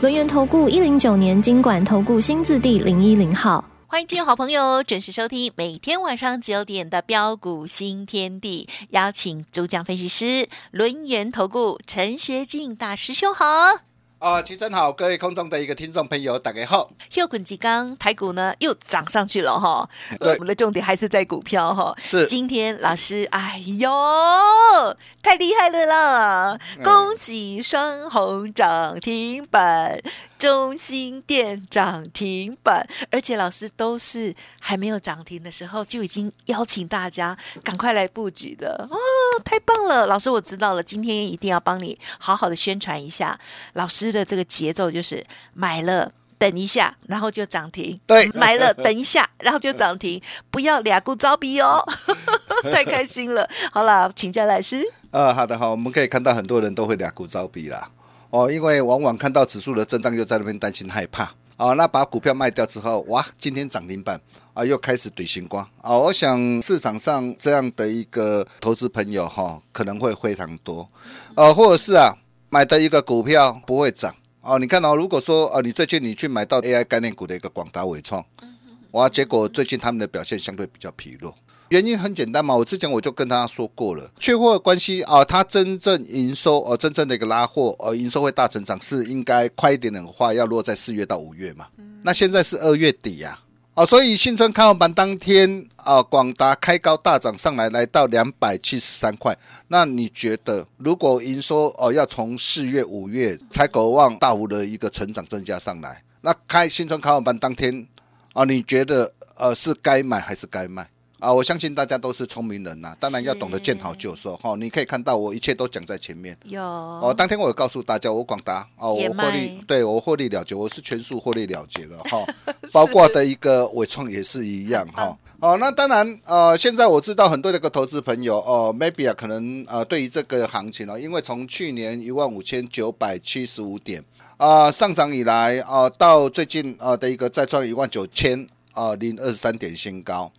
轮源投顾一零九年经管投顾新字第零一零号，欢迎听众好朋友准时收听每天晚上九点的标股新天地，邀请主讲分析师轮源投顾陈学进大师兄好。啊，齐真好，各位空中的一个听众朋友，大家好。又滚几刚台股呢又涨上去了哈，对我们的重点还是在股票哈。是今天老师，哎呦，太厉害了啦！嗯恭喜双红涨停板，中心店涨停板，而且老师都是还没有涨停的时候就已经邀请大家赶快来布局的哦，太棒了！老师我知道了，今天一定要帮你好好的宣传一下。老师的这个节奏就是买了。等一下，然后就涨停。对买了等一下，然后就涨停，不要俩股招比哦，太开心了。好了，请教老师。呃，好的好，我们可以看到很多人都会俩股招比啦，哦，因为往往看到指数的震荡，又在那边担心害怕。哦，那把股票卖掉之后，哇，今天涨停板啊，又开始怼星光啊！我想市场上这样的一个投资朋友哈、可能会非常多，呃，或者是啊，买的一个股票不会涨哦。你看哦，如果说呃，你最近你去买到 AI 概念股的一个广达伟创，哇，结果最近他们的表现相对比较疲弱。原因很简单嘛，我之前我就跟大家说过了，缺货的关系啊，它真正营收呃真正的一个拉货呃营收会大成长，是应该快一点点的话，要落在四月到五月嘛。那现在是二月底呀、啊，哦所以新春开红盘当天啊，广达开高大涨上来，来到两百七十三块。那你觉得，如果营收哦、要从四月、五月才渴望大幅的一个成长增加上来，那开新春开红盘当天啊，你觉得呃是该买还是该卖？啊，我相信大家都是聪明人呐、当然要懂得见好就收哈、你可以看到我一切都讲在前面有哦。当天我有告诉大家，我广达哦，我获利卖，对我获利了结，我是全数获利了结了 哈、包括的一个伟创也是一样哈。哦，那当然，呃，现在我知道很多的一个投资朋友哦，maybe 啊，可能呃，对于这个行情哦，因为从去年一万五千九百七十五点啊、上涨以来啊、到最近啊、的一个再创一万九千啊零二十三点新高。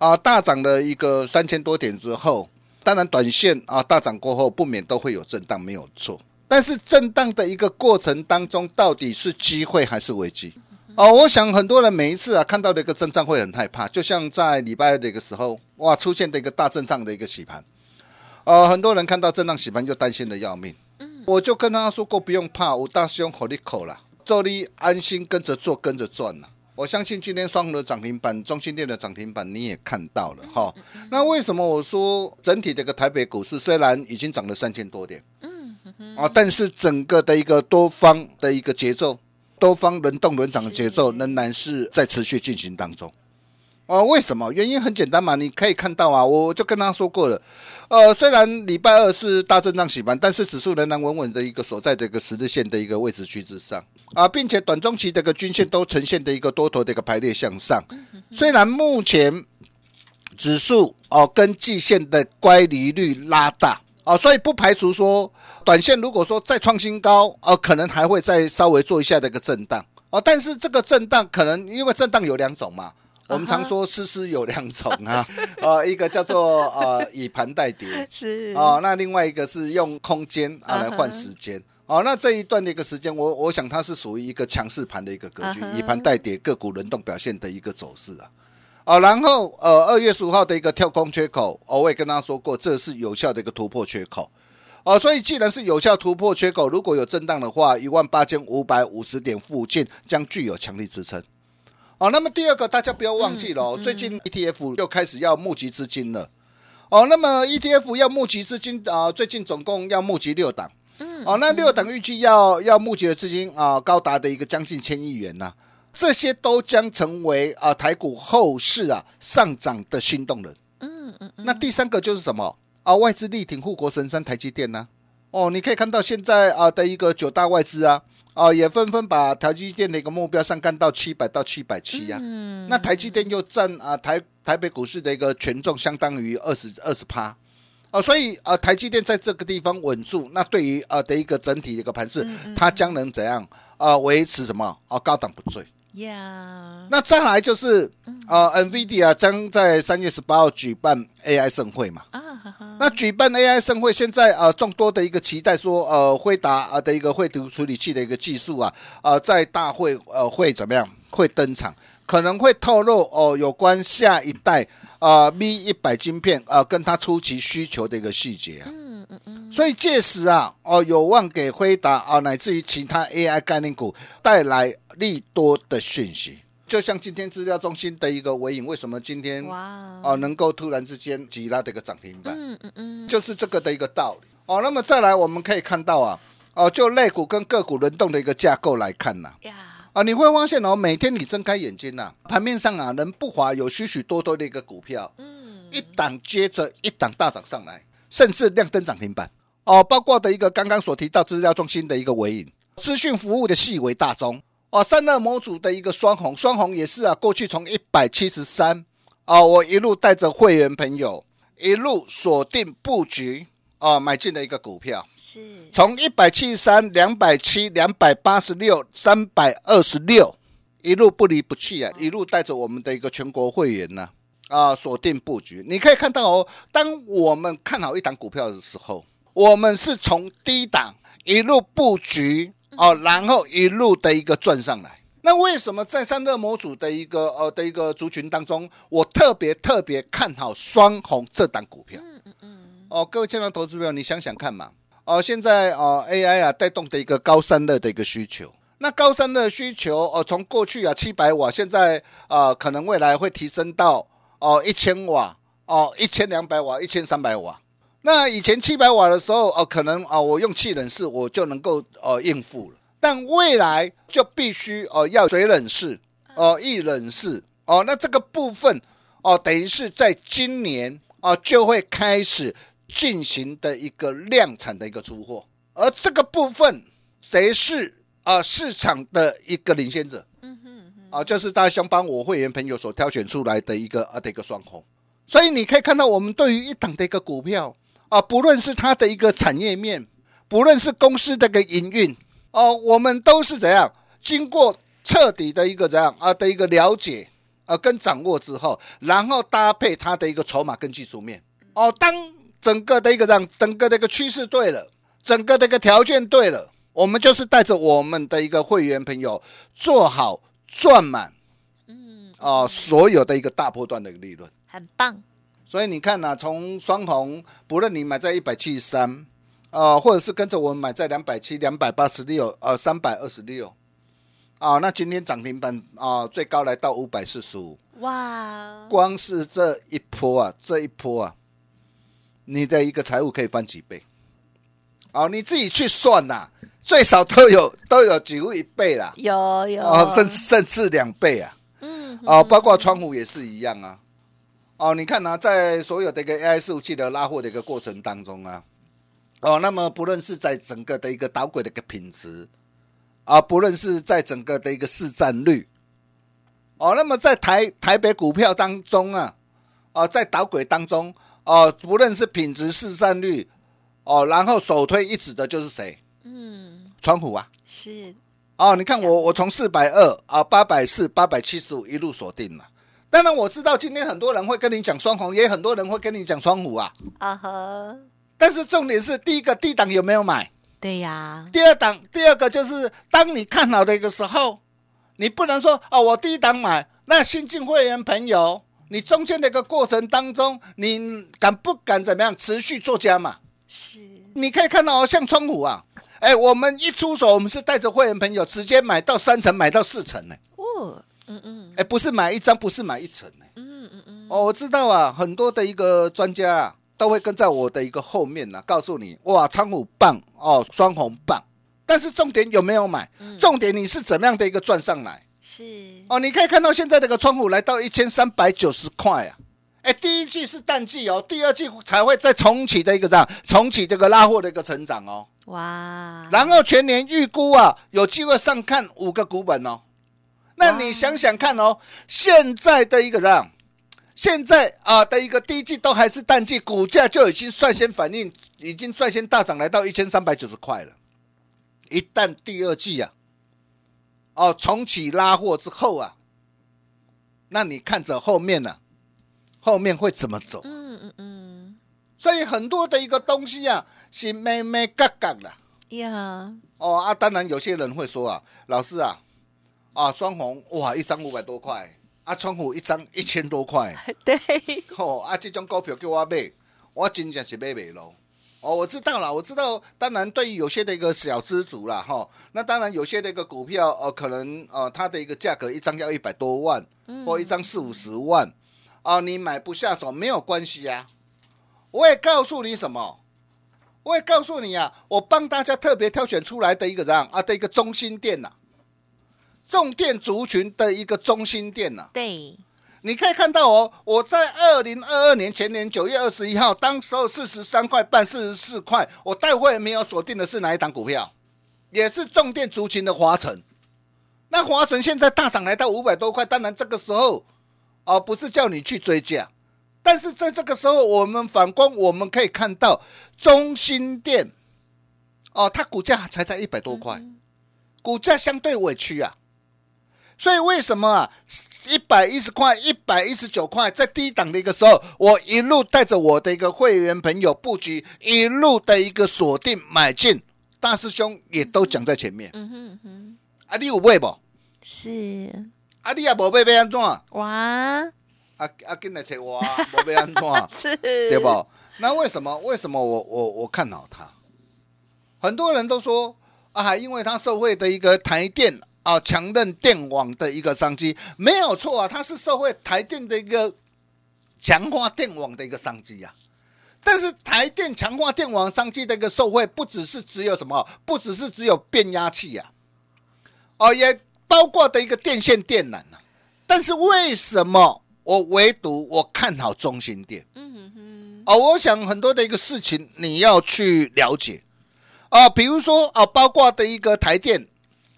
啊，大涨了一个三千多点之后，当然短线啊大涨过后不免都会有震荡，没有错。但是震荡的一个过程当中，到底是机会还是危机？哦，我想很多人每一次啊看到的一个震荡会很害怕，就像在礼拜二的一个时候，哇，出现的一个大震荡的一个洗盘，呃，很多人看到震荡洗盘就担心的要命。我就跟他说过，不用怕，我大师兄口里口了，做你安心跟着做，跟着赚了。我相信今天双红的涨停板、中心店的涨停板你也看到了哈。那为什么我说整体的一个台北股市虽然已经涨了三千多点，嗯啊，但是整个的一个多方的一个节奏，多方轮动轮涨的节奏仍然是在持续进行当中。哦，为什么？原因很简单嘛，你可以看到啊，我就跟他说过了，呃，虽然礼拜二是大震荡洗盘，但是指数仍然稳稳的一个所在这个十日线的一个位置区之上啊，并且短中期的一个均线都呈现的一个多头的一个排列向上。虽然目前指数哦跟季线的乖离率拉大哦，所以不排除说短线如果说再创新高哦，可能还会再稍微做一下的一个震荡哦，但是这个震荡可能因为震荡有两种嘛。我们常说诗诗有两种啊，呃，一个叫做呃以盘代跌，是哦，那另外一个是用空间啊来换时间。哦，那这一段的一个时间，我我想它是属于一个强势盘的一个格局以盘代跌，个股轮动表现的一个走势啊。哦，然后呃，二月十五号的一个跳空缺口，哦，我也跟大家说过，这是有效的一个突破缺口。哦，所以既然是有效突破缺口，如果有震荡的话，一万八千五百五十点附近将具有强力支撑。哦，那么第二个大家不要忘记了、哦，最近 ETF 又开始要募集资金了。哦，那么 ETF 要募集资金啊、最近总共要募集六档。哦，那六档预计要要募集的资金啊、高达的一个将近千亿元呐、这些都将成为啊、台股后市啊上涨的新动能。嗯嗯那第三个就是什么啊？外资力挺护国神山台积电呢、哦，你可以看到现在啊的一个九大外资啊哦，也纷纷把台积电的一个目标上干到七百到七百七呀。嗯那台积电又占啊台台北股市的一个权重相当于二十二十趴。哦，所以呃，台积电在这个地方稳住，那对于呃的一个整体的一个盘势，它将能怎样呃维持什么啊、高档不坠？呀，那再来就是呃，NVIDIA 将在三月十八号举办 AI 盛会嘛。啊哈哈，那举办 AI 盛会，现在呃众多的一个期待说，呃，辉达啊的一个绘图处理器的一个技术啊，呃，在大会呃会怎么样？会登场，可能会透露哦、有关下一代呃 V 一百晶片呃跟它初期需求的一个细节啊。嗯嗯嗯，所以届时啊，哦，有望给辉达啊，乃至于其他 AI 概念股带来利多的讯息。就像今天资料中心的一个尾影，为什么今天哇，哦能够突然之间急拉的一个涨停板？嗯嗯嗯，就是这个的一个道理哦。那么再来，我们可以看到啊，哦，就类股跟个股轮动的一个架构来看呐、呀，啊，你会发现哦，每天你睁开眼睛呐、盘面上啊，能不乏有许许多多的一个股票，嗯，一档接着一档大涨上来，甚至亮灯涨停板哦。包括的一个刚刚所提到资料中心的一个尾影，资讯服务的细微大中哦，散热模组的一个双红，双红也是啊，过去从一百七十三哦，我一路带着会员朋友一路锁定布局哦，买进的一个股票。是，从一百七十三、两百七、两百八十六、三百二十六，一路不离不弃啊，一路带着我们的一个全国会员呢啊，锁定布局。你可以看到哦，当我们看好一档股票的时候，我们是从低档一路布局哦，然后一路的一个转上来。那为什么在散热模组的一个呃的一个族群当中，我特别特别看好双红这档股票？嗯嗯哦，各位亲爱的投资朋友，你想想看嘛。哦，现在哦 AI 啊带动的一个高散热的一个需求，那高散热需求哦，从过去啊七百瓦，现在呃可能未来会提升到哦一千瓦，哦一千两百瓦，一千三百瓦。那以前七百瓦的时候，哦可能啊、我用气冷式我就能够呃应付了，但未来就必须哦要水冷式，哦液冷式，哦那这个部分哦等于是在今年哦就会开始进行的一个量产的一个出货，而这个部分谁是啊、市场的一个领先者？嗯哼哼，啊，就是大雄帮我会员朋友所挑选出来的一个啊的一个双红，所以你可以看到我们对于一档的一个股票啊，不论是它的一个产业面，不论是公司的一个营运哦、我们都是怎样经过彻底的一个怎样啊的一个了解啊跟掌握之后，然后搭配它的一个筹码跟技术面。哦，当整个的一个让整个的一个趋势对了，整个的一个条件对了，我们就是带着我们的一个会员朋友做好赚满，嗯，啊、所有的一个大波段的一个利润。很棒，所以你看呐、从双红，不论你买在一百七十三，啊，或者是跟着我们买在两百七、两百八十六、呃三百二十六，啊，那今天涨停板啊，最高来到五百四十五，哇，光是这一波啊，这一波啊，你的一个财务可以翻几倍？哦，你自己去算呐、最少都有都有几乎一倍啦，有有，哦，甚甚至两倍啊。嗯，哦，包括窗户也是一样啊。哦，你看呢、在所有的一个 AI 服务器的拉货的一个过程当中啊，哦，那么不论是在整个的一个导轨的一个品质啊，不论是在整个的一个市占率，哦，那么在台台北股票当中啊，哦，在导轨当中，哦，不论是品质、市占率，哦，然后首推一指的就是谁？嗯，川普啊。是，哦，你看我我从四百二啊八百四八百七十五一路锁定了。当然我知道今天很多人会跟你讲双红，也很多人会跟你讲双虎啊。啊哈，但是重点是第一个低档有没有买？对呀，第二档第二个就是当你看好的一个时候，你不能说啊我低档买，那新进会员朋友，你中间的一个过程当中，你敢不敢怎么样持续做加嘛？是，你可以看到哦，像窗户啊，哎，我们一出手，我们是带着会员朋友直接买到三层，买到四层呢。哦，嗯嗯哎，不是买一张，不是买一层呢。嗯嗯嗯，哦，我知道啊，很多的一个专家啊，都会跟在我的一个后面呢、告诉你，哇，仓虎棒哦，双红棒。但是重点有没有买？重点你是怎么样的一个赚上来？是，哦，你可以看到现在这个窗户来到一千三百九十块啊，哎，第一季是淡季哦，第二季才会再重启的一个这样重启这个拉货的一个成长哦。哇，然后全年预估啊，有机会上看五个股本哦。那你想想看哦，现在的一个这样，现在啊的一个第一季都还是淡季，股价就已经率先反应，已经率先大涨来到一千三百九十块了。一旦第二季啊，哦重启拉货之后啊，那你看着后面呢、后面会怎么走？嗯嗯嗯，所以很多的一个东西啊，是咩咩嘎嘎的。呀，哦啊，当然有些人会说啊，老师啊，啊双红哇一张五百多块，啊窗户一张一千多块，对，吼、啊这种股票叫我买，我真正是买不了。哦，我知道了，我知道。当然，对于有些的一个小资族啦，哈，那当然有些的一个股票，呃，可能呃，它的一个价格一张要一百多万，或一张四五十万，啊、你买不下手没有关系啊。我也告诉你什么，我也告诉你啊，我帮大家特别挑选出来的一个这样啊的一个中心店呐、重电族群的一个中心店呐、对，你可以看到哦，我在二零二二年前年九月二十一号，当时候四十三块半、四十四块，我带会没有锁定的是哪一档股票？也是重电族群的华晨。那华晨现在大涨来到五百多块，当然这个时候哦，不是叫你去追价，但是在这个时候，我们反观我们可以看到中心店哦，它股价才在一百多块，股价相对委屈啊。所以为什么啊？一百一十块、一百一十九块，在低档的一个时候，我一路带着我的一个会员朋友布局，一路的一个锁定买进，大师兄也都讲在前面。嗯哼嗯哼，啊，你有买不？是，啊，你也无买，要安怎？啊哇，啊，紧来找我啊，无要安怎？是，对不？那为什么？为什么我我我看好它？很多人都说啊，因为它受惠的一个台电啊，强韧电网的一个商机，没有错啊，它是受惠台电的一个强化电网的一个商机啊。但是台电强化电网商机的一个受惠，不只是只有什么，不只是只有变压器啊，哦，也包括的一个电线电缆啊。但是为什么我唯独我看好中心电？嗯哼哼，哦，我想很多的一个事情你要去了解啊，比如说啊，包括的一个台电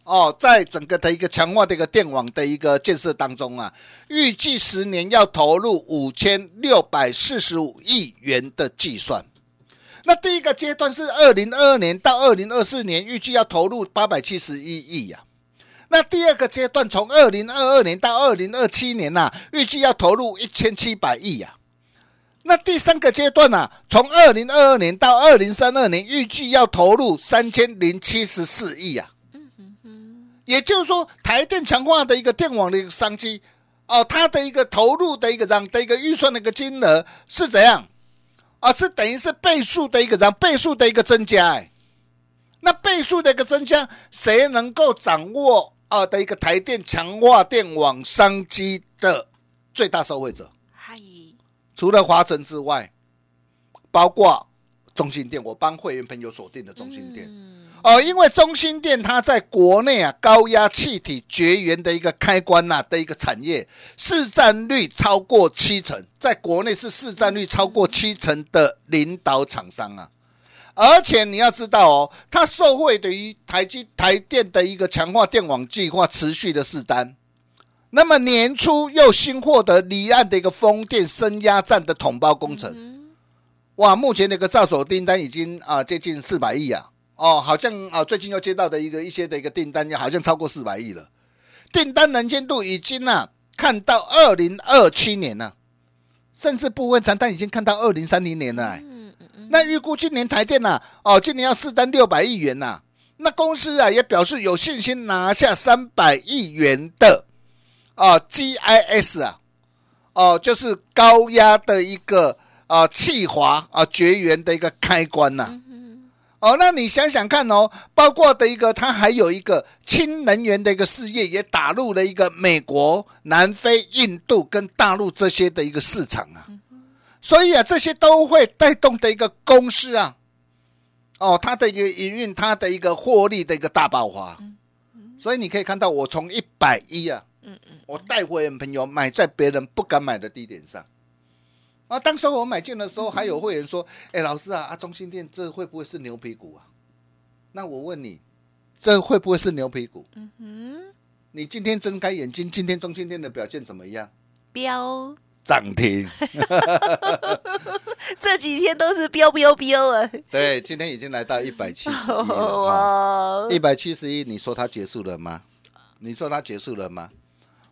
哦，在整个的一个强化的一个电网的一个建设当中啊，预计十年要投入五千六百四十五亿元的计算。那第一个阶段是二零二二年到二零二四年，预计要投入八百七十一亿呀。那第二个阶段从二零二二年到二零二七年呐、预计要投入一千七百亿呀。那第三个阶段呢、啊，从二零二二年到二零三二年，预计要投入三千零七十四亿啊。也就是说，台电强化的一个电网的一个商机，哦，它的一个投入的一个这样的一个预算的一个金额是怎样？啊，是等于是倍数的一个这样倍数的一个增加哎。那倍数的一个增加，谁能够掌握啊的一个台电强化电网商机的最大受惠者？嗨，除了华晨之外，包括中心店，我帮会员朋友锁定的中心店。嗯哦，因为中心店它在国内啊高压气体绝缘的一个开关呐、的一个产业，市占率超过七成，在国内是市占率超过七成的领导厂商啊。而且你要知道哦，它受惠对于台积台电的一个强化电网计划持续的试单，那么年初又新获得离岸的一个风电升压站的统包工程，哇，目前的一个造手订单已经啊、接近四百亿啊，哦，好像啊最近又接到的一个一些的一个订单，好像超过四百亿了，订单能见度已经啊看到二零二七年了、甚至部分长单已经看到二零三零年了、哎那预估今年台电呐、哦，今年要试单六百亿元呐、那公司啊也表示有信心拿下三百亿元的啊 GIS 啊，哦，就是高压的一个啊气滑啊绝缘的一个开关呐、哦，那你想想看哦，包括的一个，它还有一个氢能源的一个事业，也打入了一个美国、南非、印度跟大陆这些的一个市场啊。所以啊，这些都会带动的一个公司啊，哦，它的一个营运，它的一个获利的一个大爆发。所以你可以看到，我从一百一啊，我带会员朋友买在别人不敢买的地点上，啊，当时我买进的时候，还有会员说：“哎，老师啊，啊，中心店这会不会是牛皮股啊？”那我问你，这会不会是牛皮股？嗯哼，你今天睁开眼睛，今天中心店的表现怎么样？标涨停。这几天都是飙飙飙啊！对，今天已经来到一百七十一了哈，一百七十一，你说它结束了吗？你说它结束了吗？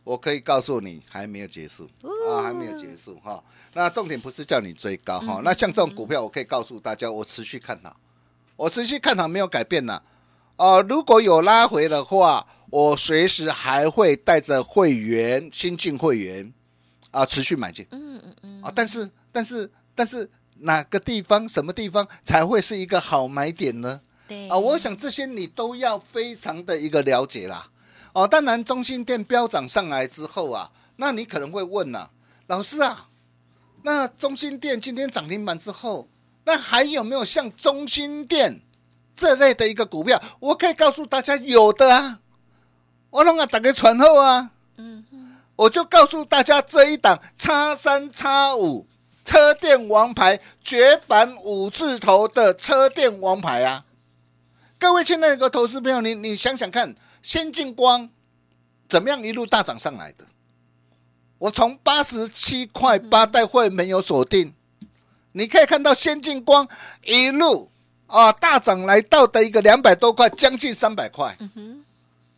我可以告诉你，还没有结束啊，还没有结束哈。那重点不是叫你追高哈，那像这种股票，我可以告诉大家，我持续看好，我持续看好没有改变呐。哦，如果有拉回的话，我随时还会带着会员新进会员啊，持续买进。嗯嗯嗯。啊，但是但是。但是哪个地方、什么地方才会是一个好买点呢？对啊，我想这些你都要非常的一个了解啦。哦，当然，中心店飙涨上来之后啊，那你可能会问呐，老师啊，那中心店今天涨停板之后，那还有没有像中心店这类的一个股票？我可以告诉大家，有的啊，我让他打个传后啊，嗯我就告诉大家这一档叉三叉五。车电王牌绝版五字头的车电王牌啊！各位亲爱的投资朋友，你你想想看，先进光怎么样一路大涨上来的？我从八十七块八带会没有锁定，你可以看到先进光一路啊大涨来到的一个两百多块，将近三百块。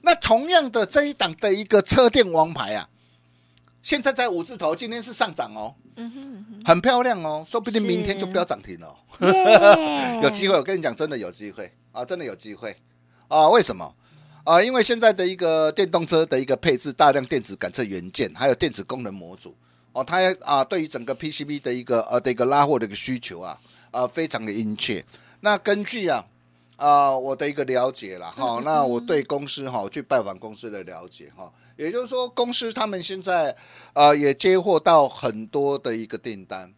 那同样的这一档的一个车电王牌啊，现在在五字头，今天是上涨哦。嗯哼，很漂亮哦，说不定明天就不要涨停了。有机会，我跟你讲，真的有机会啊，真的有机会啊！为什么啊？因为现在的一个电动车的一个配置，大量电子感测元件，还有电子功能模组哦，它啊，对于整个 PCB 的一个呃的一个拉货的一个需求啊啊，非常的殷切。那根据啊啊我的一个了解了哈，那我对公司哈去拜访公司的了解哈。也就是说，公司他们现在呃也接获到很多的一个订单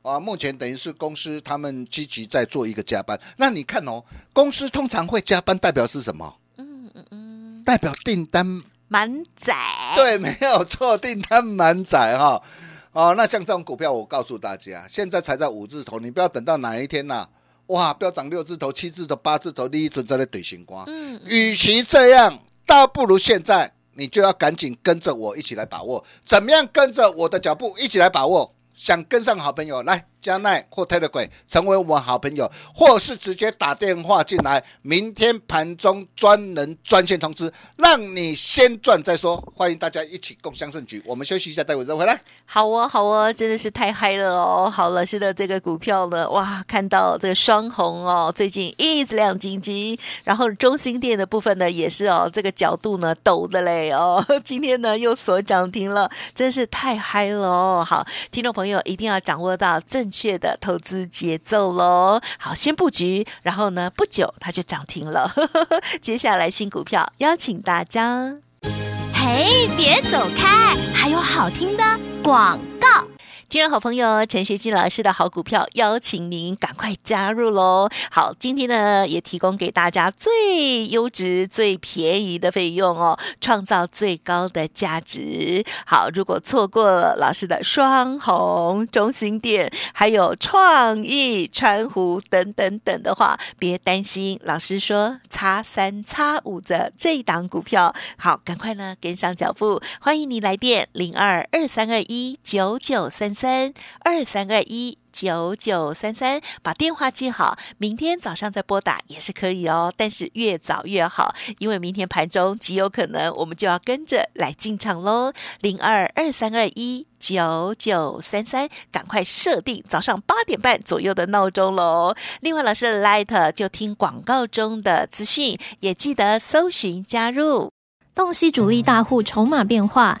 啊。目前等于是公司他们积极在做一个加班。那你看哦，公司通常会加班，代表是什么？嗯嗯嗯，代表订单满载。对，没有错，订单满载哈。哦，那像这种股票，我告诉大家，现在才在五字头，你不要等到哪一天呐，哇，不要涨六字头、七字头、八字头，利益存在的怼星光。嗯，与其这样，倒不如现在。你就要赶紧跟着我一起来把握，怎么样跟着我的脚步一起来把握？想跟上好朋友来。加奈或 Telegram 成为我们好朋友，或是直接打电话进来，明天盘中专人专线通知，让你先赚再说。欢迎大家一起共享盛举。我们休息一下，待会再回来。好哦，好哦，真的是太嗨了哦！好了，是的这个股票呢，哇，看到这个双红哦，最近一直亮晶晶。然后中心店的部分呢，也是哦，这个角度呢 抖的嘞哦，今天呢又锁涨停了，真是太嗨了哦！好，听众朋友一定要掌握到正。确的投资节奏喽，好，先布局，然后呢，不久它就涨停了。接下来新股票邀请大家，嘿，别走开，还有好听的广告。听众好朋友陈学金老师的好股票，邀请您赶快加入喽！好，今天呢也提供给大家最优质、最便宜的费用哦，创造最高的价值。好，如果错过了老师的双红、中心店，还有创意、川湖等等等的话，别担心，老师说差三差五的这一档股票，好，赶快呢跟上脚步。欢迎你来电零二二三二一九九三。三三二三二一九九三三，把电话记好，明天早上再拨打也是可以哦。但是越早越好，因为明天盘中极有可能我们就要跟着来进场喽。零二二三二一九九三三，赶快设定早上八点半左右的闹钟喽。另外，老师的 Light 就听广告中的资讯，也记得搜寻加入。洞悉主力大户筹码变化，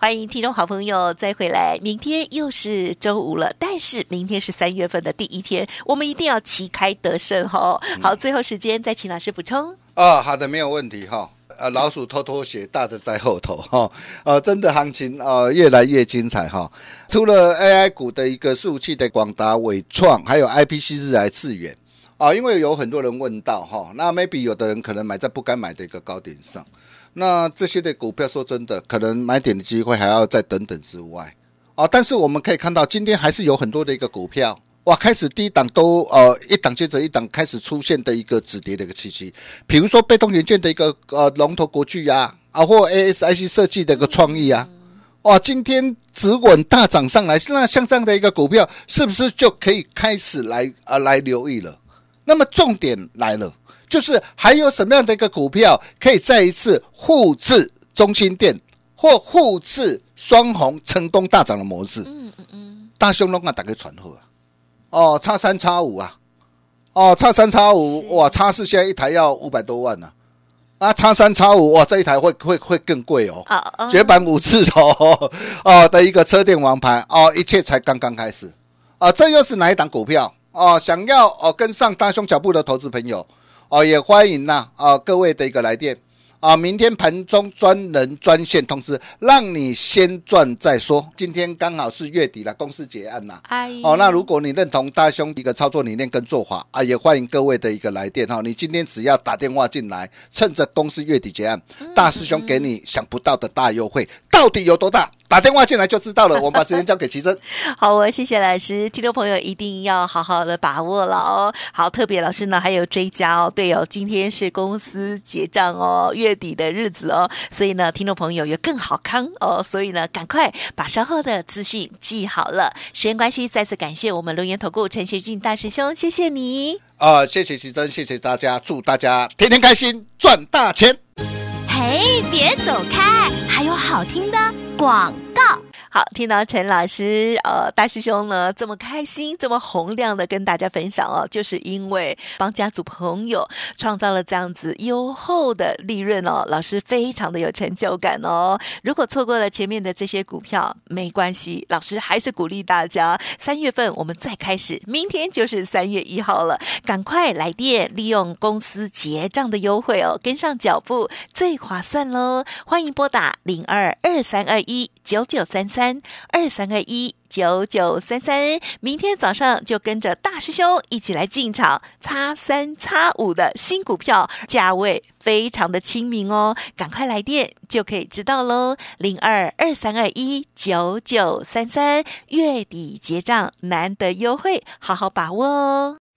欢迎听众好朋友再回来。明天又是周五了，但是明天是三月份的第一天，我们一定要旗开得胜哈。好，最后时间再请老师补充。哦，好的，没有问题哈。呃，老鼠偷偷写，大的在后头哈。呃，真的行情呃越来越精彩哈。除了 AI 股的一个数据的广达、伟创，还有 IPC 日来致远啊，因为有很多人问到哈，那 maybe 有的人可能买在不该买的一个高点上。那这些的股票，说真的，可能买点的机会还要再等等之外啊。但是我们可以看到，今天还是有很多的一个股票哇，开始低档都呃一档接着一档开始出现的一个止跌的一个气息。比如说被动元件的一个呃龙头国巨呀啊，或 ASIC 设计的一个创意啊，哇，今天止稳大涨上来，那像这样的一个股票，是不是就可以开始来啊来留意了？那么重点来了。就是还有什么样的一个股票可以再一次复制中心店或复制双红成功大涨的模式？嗯嗯嗯，大熊龙啊，打开传呼啊！哦，叉三叉五啊！哦，叉三叉五哇，叉四现在一台要五百多万呢。啊，叉三叉五哇，这一台会会会更贵哦。绝版五次哦 哦的一个车店王牌哦，一切才刚刚开始啊！这又是哪一档股票哦？想要哦跟上大胸脚步的投资朋友。哦，也欢迎呐啊各位的一个来电啊！明天盘中专人专线通知，让你先赚再说。今天刚好是月底了，公司结案呐。哎，哦，那如果你认同大兄一个操作理念跟做法啊，也欢迎各位的一个来电哈。你今天只要打电话进来，趁着公司月底结案，大师兄给你想不到的大优惠，到底有多大？打电话进来就知道了。我们把时间交给奇珍。好，我谢谢老师，听众朋友一定要好好的把握了哦。好，特别老师呢还有追加哦，对哦，今天是公司结账哦，月底的日子哦，所以呢，听众朋友有更好康哦，所以呢，赶快把稍后的资讯记好了。时间关系，再次感谢我们龙岩投顾陈学进大师兄，谢谢你。啊，谢谢奇珍，谢谢大家，祝大家天天开心，赚大钱。嘿，别走开，还有好听的。广告。好，听到陈老师呃大师兄呢这么开心，这么洪亮的跟大家分享哦，就是因为帮家族朋友创造了这样子优厚的利润哦，老师非常的有成就感哦。如果错过了前面的这些股票，没关系，老师还是鼓励大家，三月份我们再开始，明天就是三月一号了，赶快来电，利用公司结账的优惠哦，跟上脚步最划算喽。欢迎拨打零二二三二一九九三三。三二三二一九九三三，明天早上就跟着大师兄一起来进场，叉三叉五的新股票，价位非常的亲民哦，赶快来电就可以知道喽，零二二三二一九九三三，月底结账难得优惠，好好把握哦。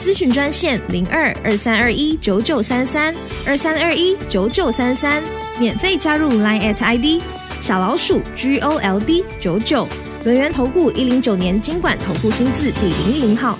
咨询专线零二二三二一九九三三二三二一九九三三，免费加入 Line at ID 小老鼠 G O L D 九九，轮源投顾一零九年经管投顾新字第零一零号。